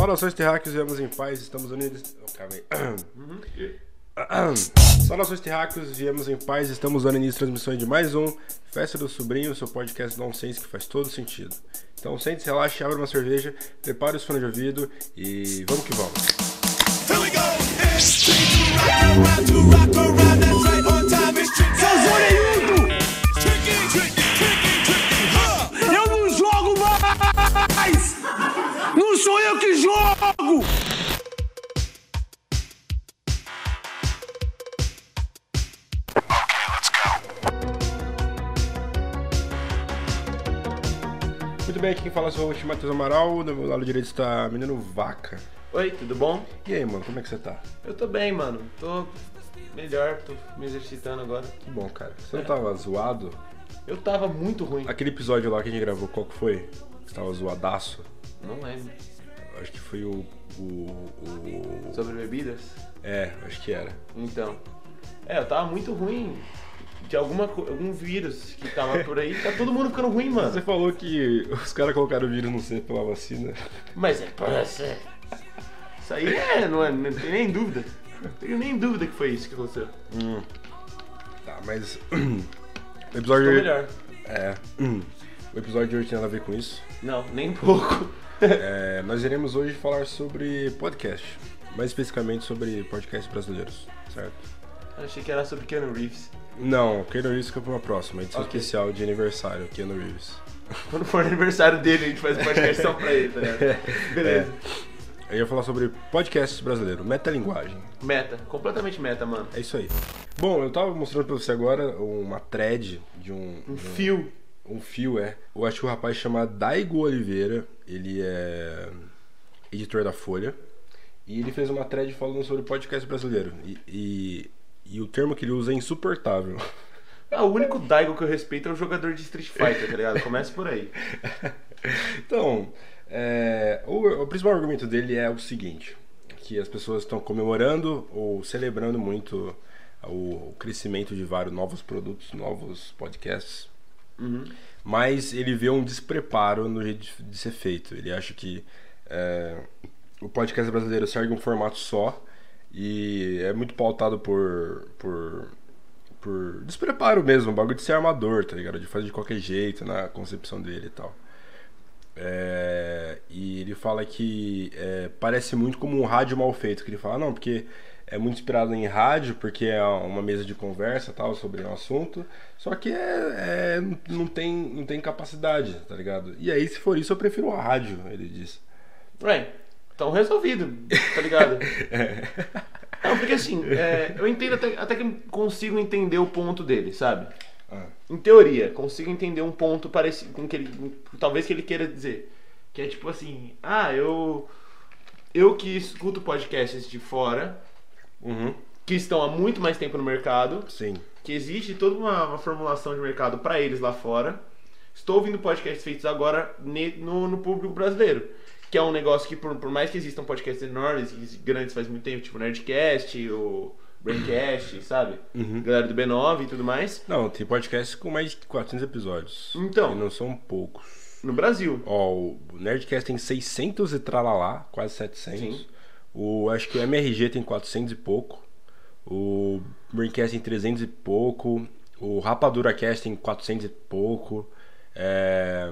Saudações terráqueos, viemos em paz, estamos unidos. Oh, calma aí. Saudações terráqueos, viemos em paz, estamos dando início à transmissão de mais um Festa do Sobrinho, seu podcast nonsense que faz todo sentido. Então sente-se, relaxe, abra uma cerveja, prepare os fones de ouvido e vamos que vamos. Here we go. Jogo! Muito bem, aqui quem fala é o host Matheus Amaral, do meu lado direito está Menino Vaca. Oi, tudo bom? E aí, mano, como é que você tá? Eu tô bem, mano. Tô melhor, tô me exercitando agora. Que bom, cara. Você não tava zoado? Eu tava muito ruim. Aquele episódio lá que a gente gravou, qual que foi? Você tava zoadaço? Não lembro. Acho que foi o. o, o... Sobre bebidas? É, acho que era. Então. É, eu tava muito ruim de alguma, algum vírus que tava por aí. Tá todo mundo ficando ruim, Você mano. falou que os caras colocaram o vírus no C pela vacina. Mas é pra ser. Isso aí é, não, é, não tem nem dúvida. Não tenho nem dúvida que foi isso que aconteceu. Tá, mas. o episódio. Tô de- melhor. É. O episódio de hoje tem nada a ver com isso. Não, nem um pouco. É, nós iremos hoje falar sobre podcast. Mais especificamente sobre podcasts brasileiros, certo? Achei que era sobre Keanu Reeves. Não, Keanu Reeves fica pra uma próxima, edição Ok. especial de aniversário, Keanu Reeves. Quando for aniversário dele, a gente faz podcast só pra ele, tá ligado? Beleza. Eu ia falar sobre podcasts brasileiros, metalinguagem. Meta, completamente meta, mano. É isso aí. Bom, eu tava mostrando pra você agora uma thread de um. Um de um- fio. Um fio, é. Eu acho que o rapaz chama Daigo Oliveira. Ele é editor da Folha. E ele fez uma thread falando sobre podcast brasileiro. E, e, e o termo que ele usa é insuportável. É, o único Daigo que eu respeito é o jogador de Street Fighter, tá ligado? Começa por aí. Então, é, o, o principal argumento dele é o seguinte: que as pessoas estão comemorando ou celebrando muito o, o crescimento de vários novos produtos, novos podcasts. Mas ele vê um despreparo no jeito de, de ser feito. Ele acha que é, o podcast brasileiro segue um formato só e é muito pautado por, por, por despreparo mesmo, um bagulho de ser armador, tá ligado? De fazer de qualquer jeito na concepção dele e tal. É, e ele fala que é, parece muito como um rádio mal feito. Que ele fala, não, porque é muito inspirado em rádio, porque é uma mesa de conversa tal sobre um assunto. Só que é, é- não, tem, não tem capacidade, tá ligado? E aí, se for isso, eu prefiro a rádio, ele disse. Ué, então resolvido, tá ligado? Não, porque assim, é, eu entendo até, até que consigo entender o ponto dele, sabe? Ah, Em teoria, consigo entender um ponto parecido com que ele. Talvez que ele queira dizer. Que é tipo assim, ah, eu. Eu que escuto podcasts de fora, uhum, que estão há muito mais tempo no mercado, sim. que existe toda uma, uma formulação de mercado para eles lá fora. Estou ouvindo podcasts feitos agora ne- no, no público brasileiro. Que é um negócio que, por, por mais que existam podcasts enormes e grandes faz muito tempo, tipo Nerdcast, o Braincast, sabe? Galera do B9 e tudo mais. Não, tem podcast com mais de 400 episódios. Então. E não são poucos. No Brasil. Ó, o Nerdcast tem 600 e tralalá, quase 700. Sim. O, acho que o MRG tem 400 e pouco. O Braincast tem 300 e pouco. O Rapadura Cast tem 400 e pouco. É,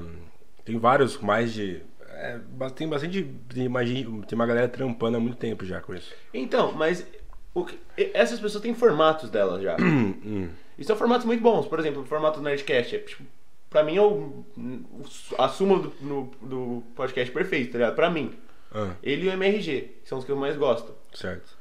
tem vários mais de... é, tem bastante... Tem, tem uma galera trampando há muito tempo já com isso. Então, mas o que- essas pessoas têm formatos delas já. e são formatos muito bons. Por exemplo, o formato do Nerdcast é, tipo, pra mim é o, o- a súmula do, no- do podcast perfeito, tá ligado? Pra mim. Ah, Ele e o MRG, que são os que eu mais gosto. certo.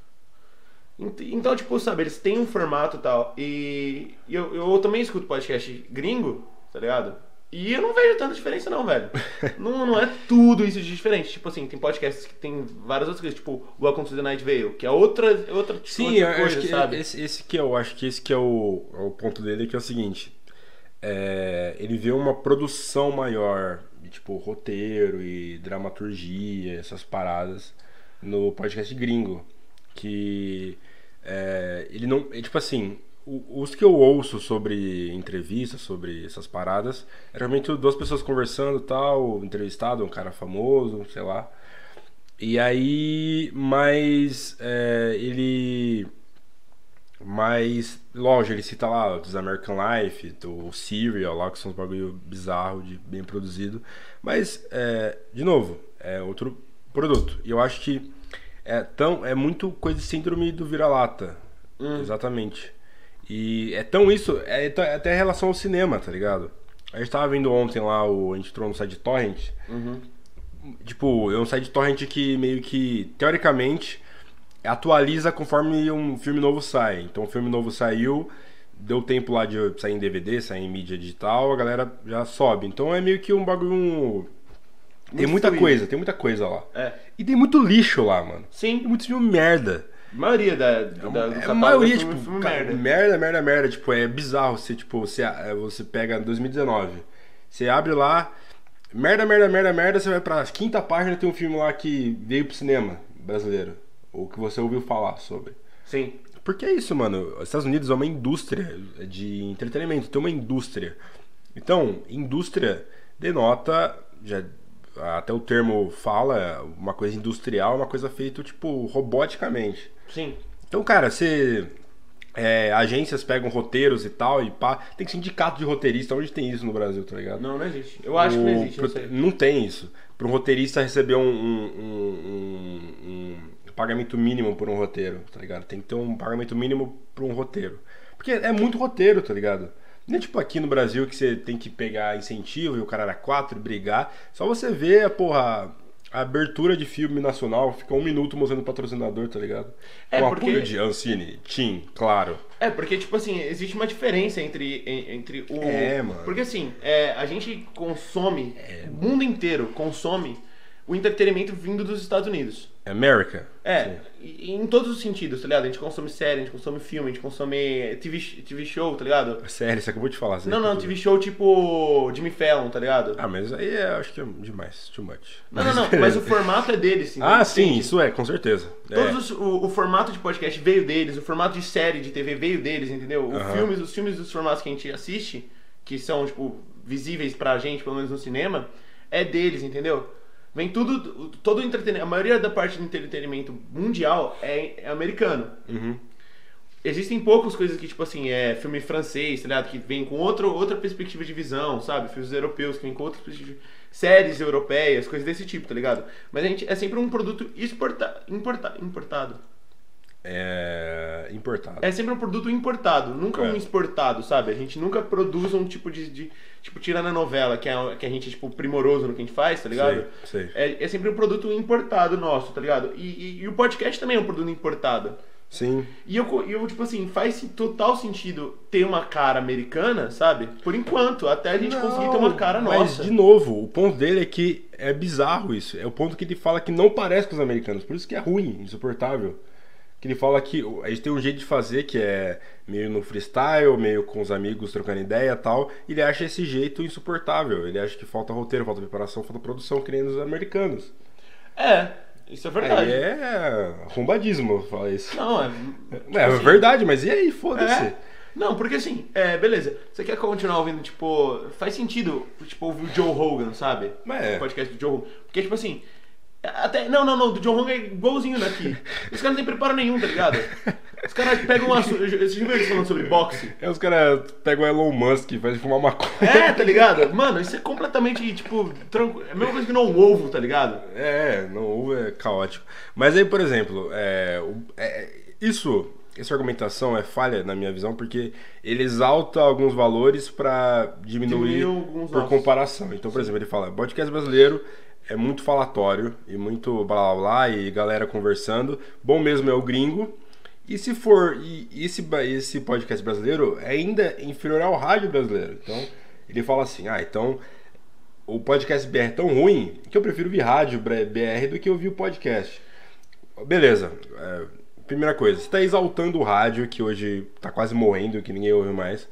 Ent- Então, tipo, sabe, eles têm um formato e tal. E e eu, eu também escuto podcast gringo, tá ligado? E eu não vejo tanta diferença, não, velho. não, não é tudo isso de diferente. Tipo assim, tem podcasts que tem várias outras coisas, tipo Welcome to the Night Vale, que é outra, outra, tipo, Sim, outra eu coisa, acho que sabe? esse, esse que eu acho que esse que é o, é o ponto dele, que é o seguinte. É, ele vê uma produção maior, de, tipo, roteiro e dramaturgia, essas paradas, no podcast gringo. Que é, ele não. é, tipo assim, os que eu ouço sobre entrevistas, sobre essas paradas, é realmente duas pessoas conversando tal, entrevistado, um cara famoso, sei lá. E aí, mas é, ele. Mas, lógico, ele cita lá dos American Life, do Serial lá, que são uns bagulho bizarro, de bem produzido. Mas, é, de novo, é outro produto. E eu acho que é, tão, é muito coisa de síndrome do vira-lata. Exatamente. E é tão isso, é, t- até em relação ao cinema, tá ligado? A gente tava vendo ontem lá, o, a gente entrou no site Torrent. Tipo, é um site Torrent que meio que, teoricamente, atualiza conforme um filme novo sai. Então o filme novo saiu, deu tempo lá de sair em DVD, sair em mídia digital, a galera já sobe. Então é meio que um bagulho. Tem Muito muita fluido. coisa, tem muita coisa lá. É. E tem muito lixo lá, mano. Sim, Tem muito filme merda. a maioria da, da, do É a catálogo maioria, é tipo, filme, merda. merda, merda, merda. Tipo, é bizarro. Você, tipo, você, é, você pega 2019. Você abre lá, merda, merda, merda, merda. Você vai pra quinta página tem um filme lá que veio pro cinema brasileiro. Ou que você ouviu falar sobre. Sim. Porque é isso, mano. Os Estados Unidos é uma indústria de entretenimento, tem uma indústria. Então, indústria denota, já até o termo fala, uma coisa industrial, uma coisa feita, tipo, roboticamente. Sim. Então, cara, você. é, agências pegam roteiros e tal, e pá. Tem sindicato de roteirista, onde tem isso no Brasil, tá ligado? Não, não existe. Eu acho que não O- existe, não pro- sei. não tem isso. Para um roteirista receber um- um- um- um pagamento mínimo por um roteiro, tá ligado? Tem que ter um pagamento mínimo por um roteiro. Porque é muito roteiro, tá ligado? Não é tipo aqui no Brasil que você tem que pegar incentivo e o cara era quatro e brigar. Só você vê a porra. A abertura de filme nacional fica um minuto mostrando o patrocinador, tá ligado? É, Com porque- apoio de Ancine, Tim, claro. É, porque, tipo assim, existe uma diferença entre, en- entre o. É, mano. Porque assim, é, a gente consome, É. o mundo inteiro consome o entretenimento vindo dos Estados Unidos. America. É, e- e em todos os sentidos, tá ligado? A gente consome série, a gente consome filme, a gente consome TV, TV show, tá ligado? Sim. Sério, você acabou de falar. Não, não, TV show tipo Jimmy Fallon, tá ligado? Ah, mas aí é, acho que é demais, too much. Não, não, não, mas o formato é deles, Ah, entende? sim, isso é, com certeza. Todos É. os- o, o formato de podcast veio deles, o formato de série de TV veio deles, entendeu? O Aham. filmes, os filmes dos formatos que a gente assiste, que são, tipo, visíveis pra gente, pelo menos no cinema, é deles, entendeu? Vem tudo, todo entretenimento, a maioria da parte do entretenimento mundial é, é americano. Uhum. Existem poucas coisas que, tipo assim, é filme francês, tá ligado? Que vem com outro, outra perspectiva de visão, sabe? Filmes europeus que vem com outra perspectiva. Séries europeias, coisas desse tipo, tá ligado? Mas a gente é sempre um produto exporta, importa, importado. É. Importado. É sempre um produto importado, nunca É. um exportado, sabe? A gente nunca produz um tipo de. de tipo, tirando a novela, que, é, que a gente é, tipo, primoroso no que a gente faz, tá ligado? Sei, sei. É, é sempre um produto importado nosso, tá ligado? E, e- e o podcast também é um produto importado. Sim. E eu, eu, tipo assim, faz total sentido ter uma cara americana, sabe? Por enquanto, até a gente conseguir ter uma cara mas, nossa. de novo, o ponto dele é que é bizarro isso. É o ponto que ele fala que não parece com os americanos. Por isso que é ruim, insuportável. Que ele fala que a gente tem um jeito de fazer que é meio no freestyle, meio com os amigos trocando ideia e tal. E ele acha esse jeito insuportável. Ele acha que falta roteiro, falta preparação, falta produção, que nem os americanos. É, isso é verdade. Aí é arrombadismo falar isso. Não, é. É, é verdade, mas e aí, foda-se. É. Não, porque assim, é, beleza. Você quer continuar ouvindo, tipo, faz sentido, tipo, ouvir o Joe Rogan, sabe? É. O podcast do Joe Rogan. Porque, tipo assim, até. Não, não, não, do Joe Rogan é igualzinho daqui. Os caras não têm preparo nenhum, tá ligado? Os caras pegam uma. Você já viu eles falando sobre boxe? Aí os caras pegam o Elon Musk e fazem fumar maconha. É, tá ligado? Mano, isso é completamente, tipo, tranquilo. É a mesma coisa que não ovo, tá ligado? É, não houve, é caótico. Mas aí, por exemplo, é, é, isso, essa argumentação é falha na minha visão, porque ele exalta alguns valores pra diminuir por nossos. comparação. Então, por exemplo, ele fala, podcast brasileiro é muito falatório e muito blá blá blá e galera conversando. Bom mesmo é o gringo. E se for, e esse, esse podcast brasileiro é ainda inferior ao rádio brasileiro. Então, ele fala assim, ah, então o podcast BR é tão ruim que eu prefiro ouvir rádio BR do que ouvir o podcast. Beleza. é, primeira coisa, você está exaltando o rádio, que hoje está quase morrendo, que ninguém ouve mais.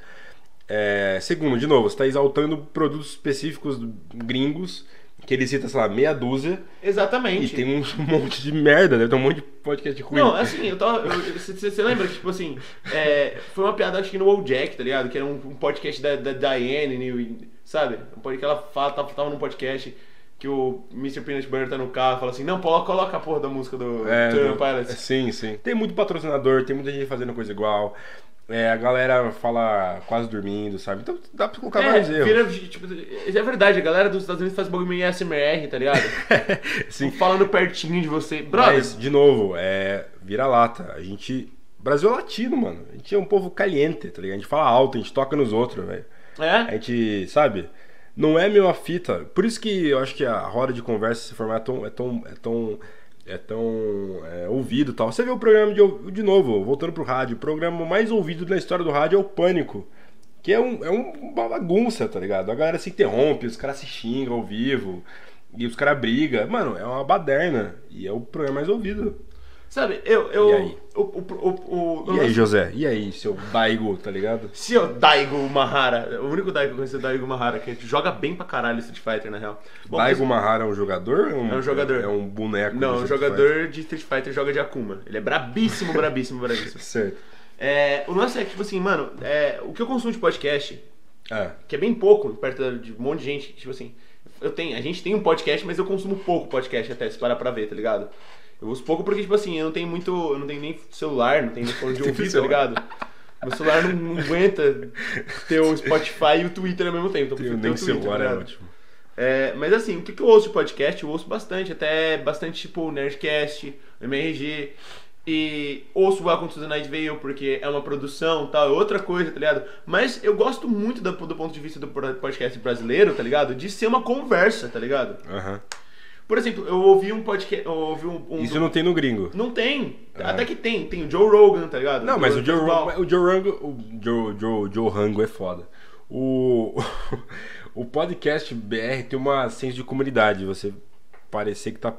É, segundo, de novo, você está exaltando produtos específicos gringos, que ele cita, sei lá, meia dúzia, e Exatamente. tem um monte de merda, né? Tem um monte de podcast ruim. Não, assim, eu tava. Você lembra que, tipo assim, é, foi uma piada, acho que no Old Jack, tá ligado? Que era um, um podcast da, da Diane, sabe? Um podcast que ela fala, tava, tava num podcast. que o Mr. Peanut Butter tá no carro e fala assim, não, coloca, coloca a porra da música do É, do- Pilots. Sim, sim. Tem muito patrocinador, tem muita gente fazendo coisa igual. É, a galera fala quase dormindo, sabe? Então dá pra colocar É, vários erros. vira, tipo, é verdade, a galera dos Estados Unidos faz bagulho meio ASMR, tá ligado? Sim. Falando pertinho de você. Brother, Mas, de novo, é vira-lata. A gente. Brasil é latino, mano. A gente é um povo caliente, tá ligado? A gente fala alto, a gente toca nos outros, velho. A é? gente, sabe? Não é meu a fita. Por isso que eu acho que a roda de conversa, esse formato é tão. É tão. É tão é, ouvido e tal. Você vê o programa de, de novo, voltando pro rádio, o programa mais ouvido na história do rádio é o Pânico. Que é, um, é um- uma bagunça, tá ligado? A galera se interrompe, os caras se xingam ao vivo. E os caras brigam. Mano, é uma baderna. E é o programa mais ouvido. Sabe, eu. eu E aí? O, o, o, E aí, José? E aí, seu Daigo, tá ligado? Seu Daigo Mahara, o único Daigo que eu conheço é o Daigo Mahara, que joga bem pra caralho Street Fighter, na real. Bom, Daigo Mahara é um jogador? ou É um jogador. É um boneco. Não, Street jogador de Street Fighter joga de Akuma. Ele é brabíssimo, brabíssimo, brabíssimo. Fighter? Certo. É, o lance é que, tipo assim, mano, é, o que eu consumo de podcast, É. que é bem pouco, perto de um monte de gente, tipo assim, eu tenho, a gente tem um podcast, mas eu consumo pouco podcast até, se parar pra ver, tá ligado? Eu uso pouco porque, tipo assim, eu não tenho muito, eu não tenho nem celular, não tenho nem fone de ouvido, tá ligado? Meu celular não, não aguenta ter o Spotify e o Twitter ao mesmo tempo, então eu nem o Twitter, celular, tá é ótimo. É, mas assim, o que, que eu ouço de podcast? Eu ouço bastante, até bastante tipo Nerdcast, MRG. E ouço Welcome to the Night Vale porque é uma produção tal, é outra coisa, tá ligado? Mas eu gosto muito da- do ponto de vista do podcast brasileiro, tá ligado? De ser uma conversa, tá ligado? Aham. Por exemplo, eu ouvi um podcast. Ouvi um. um Isso não tem no gringo. Não tem. Ah. Até que tem. Tem o Joe Rogan, tá ligado? Não, mas o Joe, Rango, o Joe Rango, o Joe, Joe, Joe Rango é foda. O, o podcast BR tem uma senso de comunidade, você parecer que tá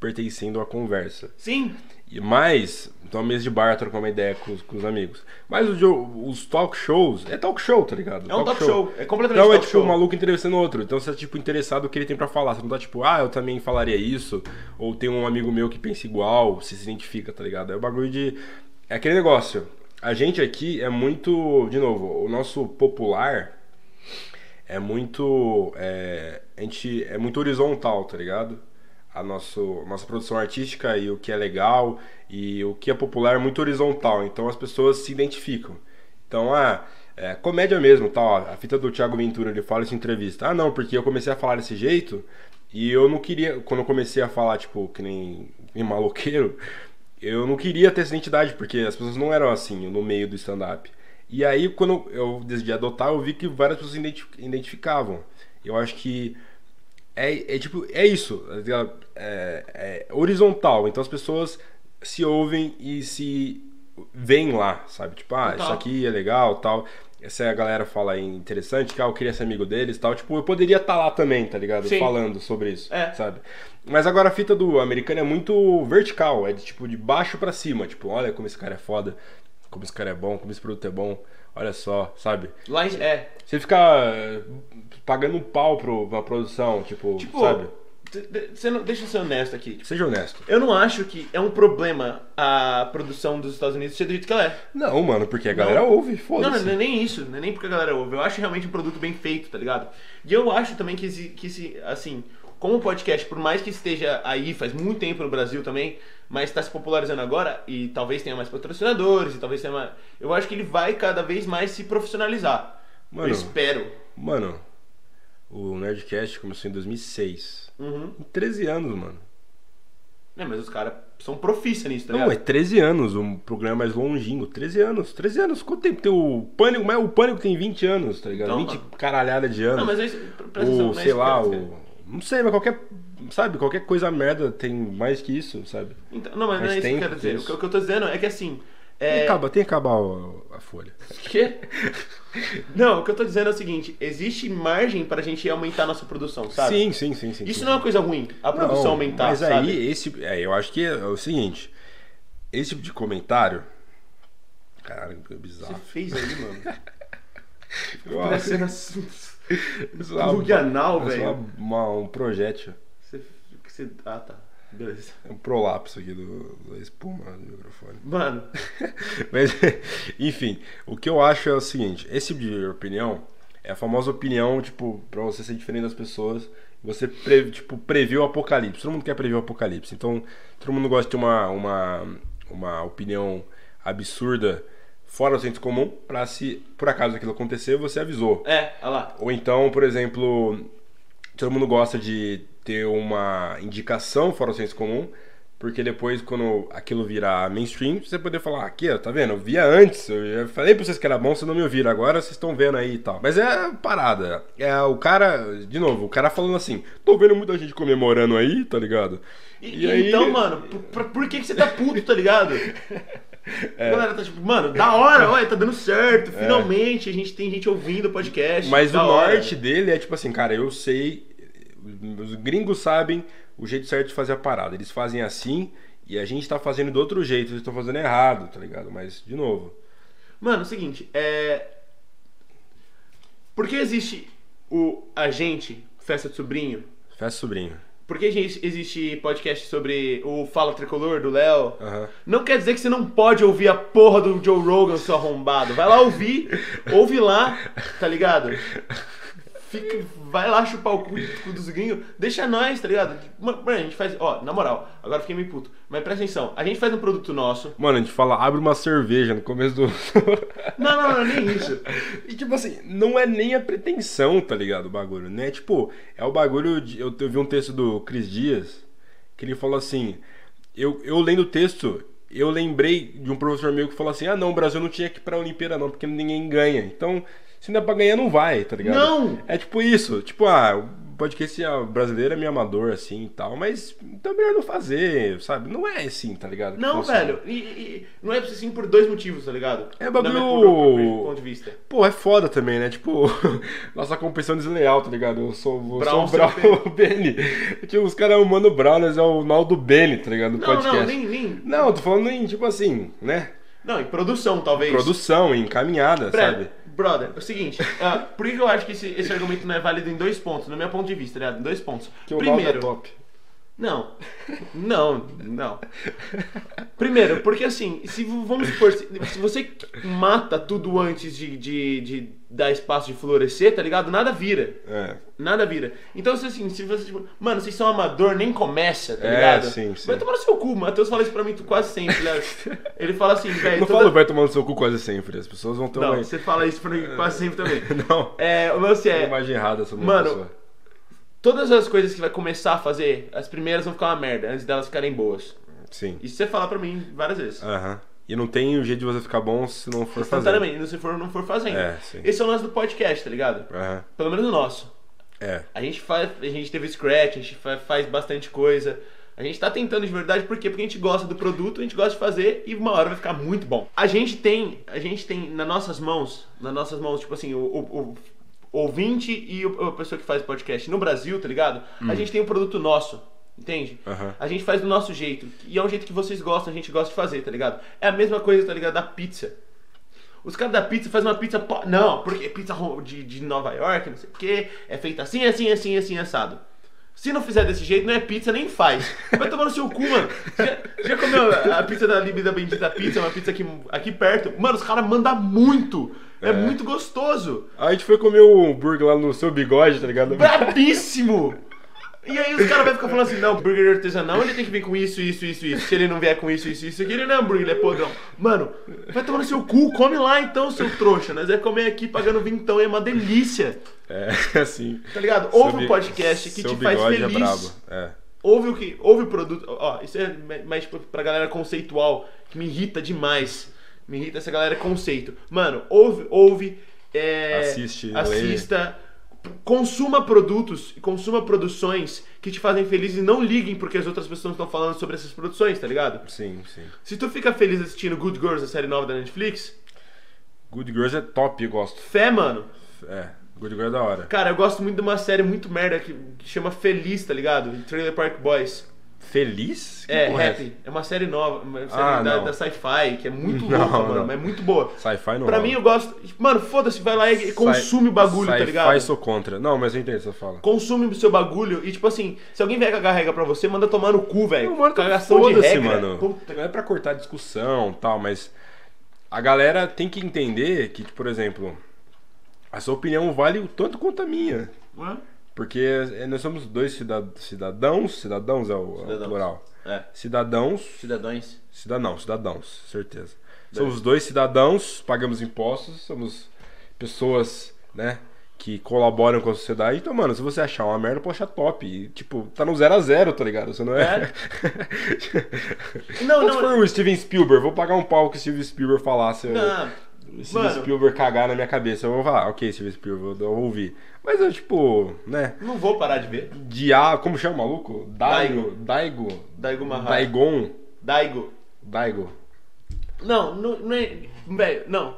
pertencendo à conversa. Sim. Mais, então mesa de bar trocar uma ideia com, os- com os amigos. Mas o Joe- os talk shows, é talk show, tá ligado? É um talk show. É completamente Então é talk tipo show. um maluco entrevistando outro. Então você é tipo interessado no que ele tem pra falar. Você não tá tipo, ah, eu também falaria isso. Ou tem um amigo meu que pensa igual, você se identifica, tá ligado? É o bagulho de. É aquele negócio. A gente aqui é muito. De novo, o nosso popular é muito. É, a gente é muito horizontal, tá ligado? A nosso, nossa produção artística e o que é legal e o que é popular é muito horizontal. Então as pessoas se identificam. Então, ah, é, comédia mesmo, tal. A fita do Thiago Ventura, ele fala isso em entrevista. Ah, não, porque eu comecei a falar desse jeito e eu não queria. Quando eu comecei a falar, tipo, que nem, que nem maloqueiro, eu não queria ter essa identidade, porque as pessoas não eram assim no meio do stand-up. E aí, quando eu decidi adotar, eu vi que várias pessoas se identi- identificavam. Eu acho que é, é tipo, é isso. É, é horizontal. Então as pessoas se ouvem e se veem lá, sabe? Tipo, ah, Total. isso aqui é legal tal. Essa a galera fala aí interessante, que ah, eu queria ser amigo deles tal. Tipo, eu poderia estar lá também, tá ligado? Sim. Falando sobre isso, É. sabe? Mas agora a fita do americano é muito vertical, é de tipo de baixo pra cima. Tipo, olha como esse cara é foda, como esse cara é bom, como esse produto é bom. Olha só, sabe? Lá em- é. Você ficar eh, pagando um pau pro, pra produção, tipo, Tipo, sabe? não- deixa eu ser honesto aqui. Seja honesto. Eu não acho que é um problema a produção dos Estados Unidos ser do jeito que ela é. Não, mano, porque a galera Não. ouve, Não, foda-se. não, não é nem isso, não é nem porque a galera ouve. Eu acho realmente um produto bem feito, tá ligado? E eu acho também que, esse, que esse, assim, como o podcast, por mais que esteja aí faz muito tempo no Brasil também, mas está se popularizando agora e talvez tenha mais patrocinadores e talvez tenha mais. Eu acho que ele vai cada vez mais se profissionalizar. Mano. Eu espero. Mano, o Nerdcast começou em 2006. Uhum. Em 13 anos, mano. É, mas os caras são profissa nisso, tá Não, ligado? é 13 anos, um programa mais longínquo. 13 anos, 13 anos. Quanto tempo tem o Pânico? Mas o Pânico tem 20 anos, tá ligado? Então, 20 mano. caralhada de anos. Não, mas é isso, é sei lá, o... Não sei, mas qualquer... Sabe, qualquer coisa merda tem mais que isso, sabe? Então, não, mas não é isso que eu quero dizer. O que, eu tô dizendo é que assim. Tem É... que acabar, tem que acabar o- a folha. Quê? Não, o que eu tô dizendo é o seguinte: existe margem pra gente aumentar a nossa produção, sabe? Sim, sim, sim, sim. Isso sim, não é uma coisa ruim, a produção Não, aumentar, Mas sabe? aí, esse, é, eu acho que é o seguinte: esse tipo de comentário. Caralho, que Você bizarro. fez aí, mano. Parecendo assim. Isso é plug anal, é velho. um projétil. Você, você- Ah, tá. Beleza. É um prolapso aqui do, da espuma do microfone. Mano, Mas, enfim, o que eu acho é o seguinte: esse tipo de opinião é a famosa opinião, tipo, pra você ser diferente das pessoas você pre- tipo, prever o apocalipse. Todo mundo quer prever o apocalipse. Então, todo mundo gosta de ter uma, uma, uma opinião absurda fora do senso comum pra se por acaso aquilo acontecer, você avisou. É, olha lá. Ou então, por exemplo, todo mundo gosta de ter uma indicação fora do senso comum, porque depois, quando aquilo virar mainstream, você poder falar, aqui, ó, tá vendo? Eu via antes, eu já falei pra vocês que era bom, vocês não me ouviram, agora vocês estão vendo aí e tal. Mas é parada. É o cara, de novo, o cara falando assim, tô vendo muita gente comemorando aí, tá ligado? E, então, mano, por, por- por que, que você tá puto, tá ligado? É. A galera tá tipo, mano, da hora, olha, tá dando certo. Finalmente a gente tem gente ouvindo o podcast. Mas o hora. norte dele é tipo assim, cara, eu sei, os gringos sabem o jeito certo de fazer a parada. Eles fazem assim e a gente tá fazendo do outro jeito, eles estão fazendo errado, tá ligado? Mas, de novo, Mano, é o seguinte, é. Por que existe o Agente Festa de Sobrinho? festa sobrinho. Por que gente- existe podcast sobre o Fala Tricolor do Léo? Aham. Não quer dizer que você não pode ouvir a porra do Joe Rogan, seu arrombado. Vai lá ouvir, ouve lá, tá ligado? Fica, vai lá chupar o cu, cu dos gringos, deixa nós, tá ligado? Mano, a gente faz, ó, na moral, agora fiquei meio puto, mas presta atenção, a gente faz um produto nosso. Mano, a gente fala, abre uma cerveja no começo do. Não, não, não, nem isso. e tipo assim, não é nem a pretensão, tá ligado? O bagulho, né? Tipo, é o bagulho. De... Eu, eu vi um texto do Cris Dias que ele falou assim: eu, eu lendo o texto, eu lembrei de um professor meu que falou assim: ah, não, o Brasil não tinha que ir pra Olimpíada, não, porque ninguém ganha. Então, se não é pra ganhar, não vai, tá ligado? Não! É tipo isso, tipo, ah, o podcast ah, brasileiro é meio amador assim e tal, mas então é melhor não fazer, sabe? Não é assim, tá ligado? que Não, funciona. velho, e, e- não é assim por dois motivos, tá ligado? É bagulho- ponto de vista. Pô, é foda também, né? Tipo, nossa competição desleal, tá ligado? Eu sou, eu Brown, sou o Brown Benny. Tipo, os caras é o Mano Brown, mas é o Naldo Benny, tá ligado? No Não, podcast. não, nem, nem. Não, tô falando em, tipo assim, né? Não, em produção, talvez. Produção, em caminhada, Brother, sabe? Brother, é o seguinte, ah, por que eu acho que esse, esse argumento não é válido em dois pontos, no meu ponto de vista, ligado? Em dois pontos. Que o é Primeiro, top. Não, não, não. Primeiro, porque assim, se vamos supor, se, você mata tudo antes de, de, de dar espaço de florescer, tá ligado? Nada vira. É. Nada vira. Então, se assim, se você, tipo, mano, vocês são amador, nem começa, tá É, ligado? sim, sim. Vai tomar no seu cu, o Matheus fala isso pra mim quase sempre, né? Ele fala assim, velho, Não toda- falo vai tomar no seu cu quase sempre, as pessoas vão ter Não, uma, você fala isso pra mim quase sempre também. não, É, o lance uma é, imagem errada sobre Mano, pessoa. Todas as coisas que vai começar a fazer, as primeiras vão ficar uma merda, antes delas ficarem boas. Sim. Isso você fala pra mim várias vezes. Aham. E não tem um jeito de você ficar bom se não for fazer. Instantaneamente, se for, não for fazendo. É, sim. Esse é o lance do podcast, tá ligado? Aham. Pelo menos o nosso. É. A gente faz, a gente teve scratch, a gente fa- faz bastante coisa. A gente tá tentando de verdade, por quê? Porque a gente gosta do produto, a gente gosta de fazer e uma hora vai ficar muito bom. A gente tem, a gente tem nas nossas mãos, nas nossas mãos, tipo assim, o, o- o ouvinte e a pessoa que faz podcast no Brasil, tá ligado? A gente tem um produto nosso, entende? Aham. A gente faz do nosso jeito. E é um jeito que vocês gostam, a gente gosta de fazer, tá ligado? É a mesma coisa, tá ligado? Da pizza. Os caras da pizza fazem uma pizza. Não, porque pizza de, de Nova York, não sei o quê, é feita assim, assim, assim, assim, assado. Se não fizer desse jeito, não é pizza, nem faz. Vai tomar no seu cu, mano. Já, já comeu a pizza da Libre da Bendita Pizza, uma pizza aqui, aqui perto? Mano, os caras mandam muito. É, muito gostoso. A gente foi comer o hambúrguer lá no seu bigode, tá ligado? Brabíssimo! E aí os caras vão ficar falando assim, não, hambúrguer artesanal ele tem que vir com isso, isso, isso, isso. Se ele não vier com isso, isso, isso aqui, ele não é hambúrguer, ele é podrão. Mano, vai tomar no seu cu, come lá então, seu trouxa. Nós vamos comer aqui pagando vintão, é uma delícia. É, assim. Tá ligado? Ouve um podcast que te faz bigode feliz. É brabo. É. Ouve o que. Ouve o produto. Ó, isso é mais pra galera conceitual, que me irrita demais. Me irrita essa galera conceito. Mano, ouve, ouve. é, Assiste, Assista. Consuma produtos e consuma produções que te fazem feliz e não liguem porque as outras pessoas estão falando sobre essas produções, tá ligado? Sim, sim. Se tu fica feliz assistindo Good Girls, a série nova da Netflix, Good Girls é top, eu gosto. fé, mano. É, Good Girls é da hora. Cara, eu gosto muito de uma série muito merda que, que chama Feliz, tá ligado? Trailer Park Boys. Feliz? Que É, Happy. É uma série nova, uma série Ah, da, da sci-fi, que é muito Não, louca, mano, não. mas é muito boa. Sci-fi não Pra mim, eu gosto. Mano, foda-se, vai lá e consome o bagulho, tá ligado? Sci-fi sou contra. Não, mas eu entendo o que você fala. Consome o seu bagulho e, tipo assim, se alguém vier cagar regra pra você, manda tomar no cu, velho. Não, mano, Cagação de regra. mano. Puta Não é pra cortar discussão tal, mas a galera tem que entender que, por exemplo, a sua opinião vale o tanto quanto a minha. Ué? Porque é, nós somos dois cida- cidadãos, cidadãos é o, é o Cidadãos. plural. É. Cidadãos, Cidadãos. cidadão, cidadãos, certeza. Somos dois cidadãos, pagamos impostos, somos pessoas, né, que colaboram com a sociedade. Então, mano, se você achar uma merda, pode achar top. E, tipo, tá no zero a zero, tá ligado? Você não é. Não, Quando não. for o Steven Spielberg, vou pagar um pau que o Steven Spielberg falasse. Não. Steven Mano. Spielberg cagar na minha cabeça. Eu vou falar, ok, Steven Spielberg, eu vou ouvir. Mas eu, tipo, né? Não vou parar de ver. Dia. Como chama o maluco? Daigo. Daigo. Daigo Mahara. Daigon. Daigo. Daigo. Não, não, não é. Velho, não.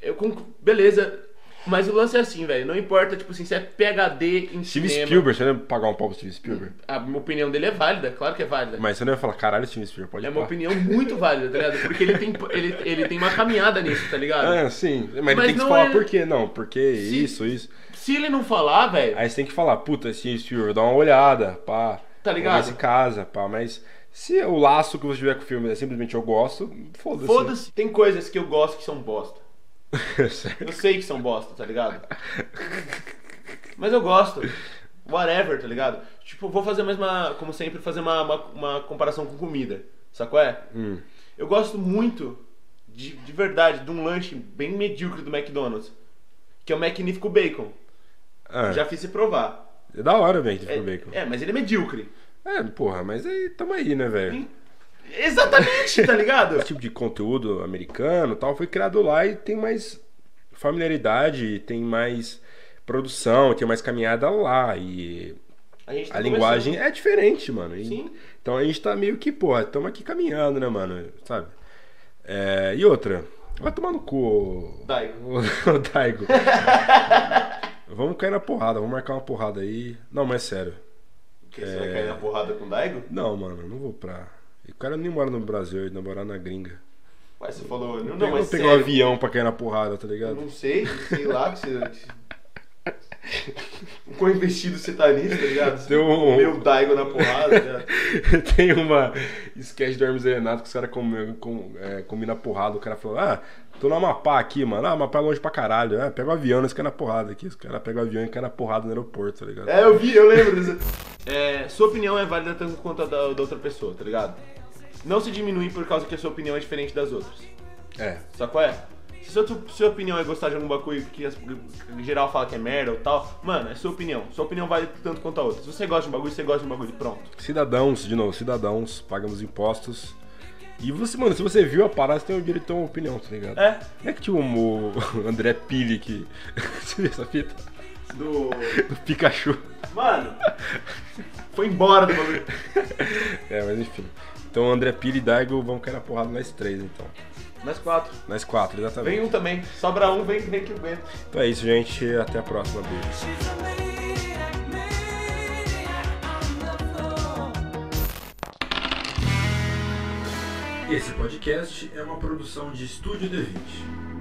Eu. Beleza. Mas o lance é assim, velho. Não importa, tipo assim, se é PHD em Steven cinema. Spielberg, você não ia pagar um pau pro Steven Spielberg? A minha opinião dele é válida, claro que é válida. Mas você não ia falar, caralho, Steven Spielberg, pode É uma opinião muito válida, tá ligado? Porque ele tem, ele, ele tem uma caminhada nisso, tá ligado? Ah, sim. Mas, Mas ele tem que falar é- por quê? Não, porque Se- isso, isso. Se ele não falar, velho. Aí você tem que falar, puta, Steven Spielberg, dá uma olhada, pá. Tá ligado? Conversa em casa, pá. Mas se o laço que você tiver com o filme é simplesmente eu gosto, foda-se. Foda-se. Tem coisas que eu gosto que são bosta. Eu sei que são bosta, tá ligado? Mas eu gosto. Whatever, tá ligado? Tipo, vou fazer mais uma. Como sempre, fazer uma, uma, uma comparação com comida. Sacou é? Hum. Eu gosto muito, de, de verdade, de um lanche bem medíocre do McDonald's. Que é o Magnífico Bacon. Ah, Já fiz você provar. É da hora, velho, que É, bacon. é, mas ele é medíocre. É, porra, mas aí tamo aí, né, velho? Exatamente, tá ligado? Esse tipo de conteúdo americano e tal foi criado lá e tem mais familiaridade, tem mais produção, tem mais caminhada lá. E A, tá a linguagem é diferente, mano. E- Sim. Então a gente tá meio que, porra, estamos aqui caminhando, né, mano? Sabe? É, e outra, vai tomar no cu, Daigo. ô Daigo. vamos cair na porrada, vamos marcar uma porrada aí. Não, mas sério. Porque você vai cair na porrada com o Daigo? Não, mano, não vou pra. O cara nem mora no Brasil, ele mora na gringa. Mas você falou, não, Não, não não mas pegar um sério, avião pra cair na porrada, tá Eu ligado? não sei, sei lá que você. Quão investido você tá nisso, tá ligado? Tem um- Meu Daigo na porrada, tá ligado? Tem uma sketch do Hermes e Renato que os caras comem com, é, combinam porrada. O cara falou: Ah, tô no Amapá aqui, mano. Ah, Amapá é longe pra caralho. Ah, pega o avião, nós caem na porrada aqui. Os caras pegam o avião e caem na porrada no aeroporto, tá ligado? É, eu vi, eu lembro disso. É, sua opinião é válida tanto quanto a da, da outra pessoa, tá ligado? Não se diminui por causa que a sua opinião é diferente das outras. É. Sabe qual é? Se sua, sua opinião é gostar de algum bagulho que as- em geral fala que é merda ou tal, mano, é sua opinião. Sua opinião vale tanto quanto a outra. Se você gosta de um bagulho, você gosta de um bagulho, pronto. Cidadãos, de novo, cidadãos, pagamos impostos. E você, mano, se você viu a parada, você tem o direito de ter uma opinião, tá ligado? É. Não é que tinha o André Pili que. você viu essa fita? Do. Do Pikachu. Mano! Foi embora do bagulho. É, mas enfim. Então André Pili e Daigo vão cair na porrada nós três, então. Mais quatro. Nós quatro, exatamente. Vem um também. Sobra um, vem, vem que eu aguento. Então é isso, gente. Até a próxima. Beijo. Esse podcast é uma produção de Estúdio D20.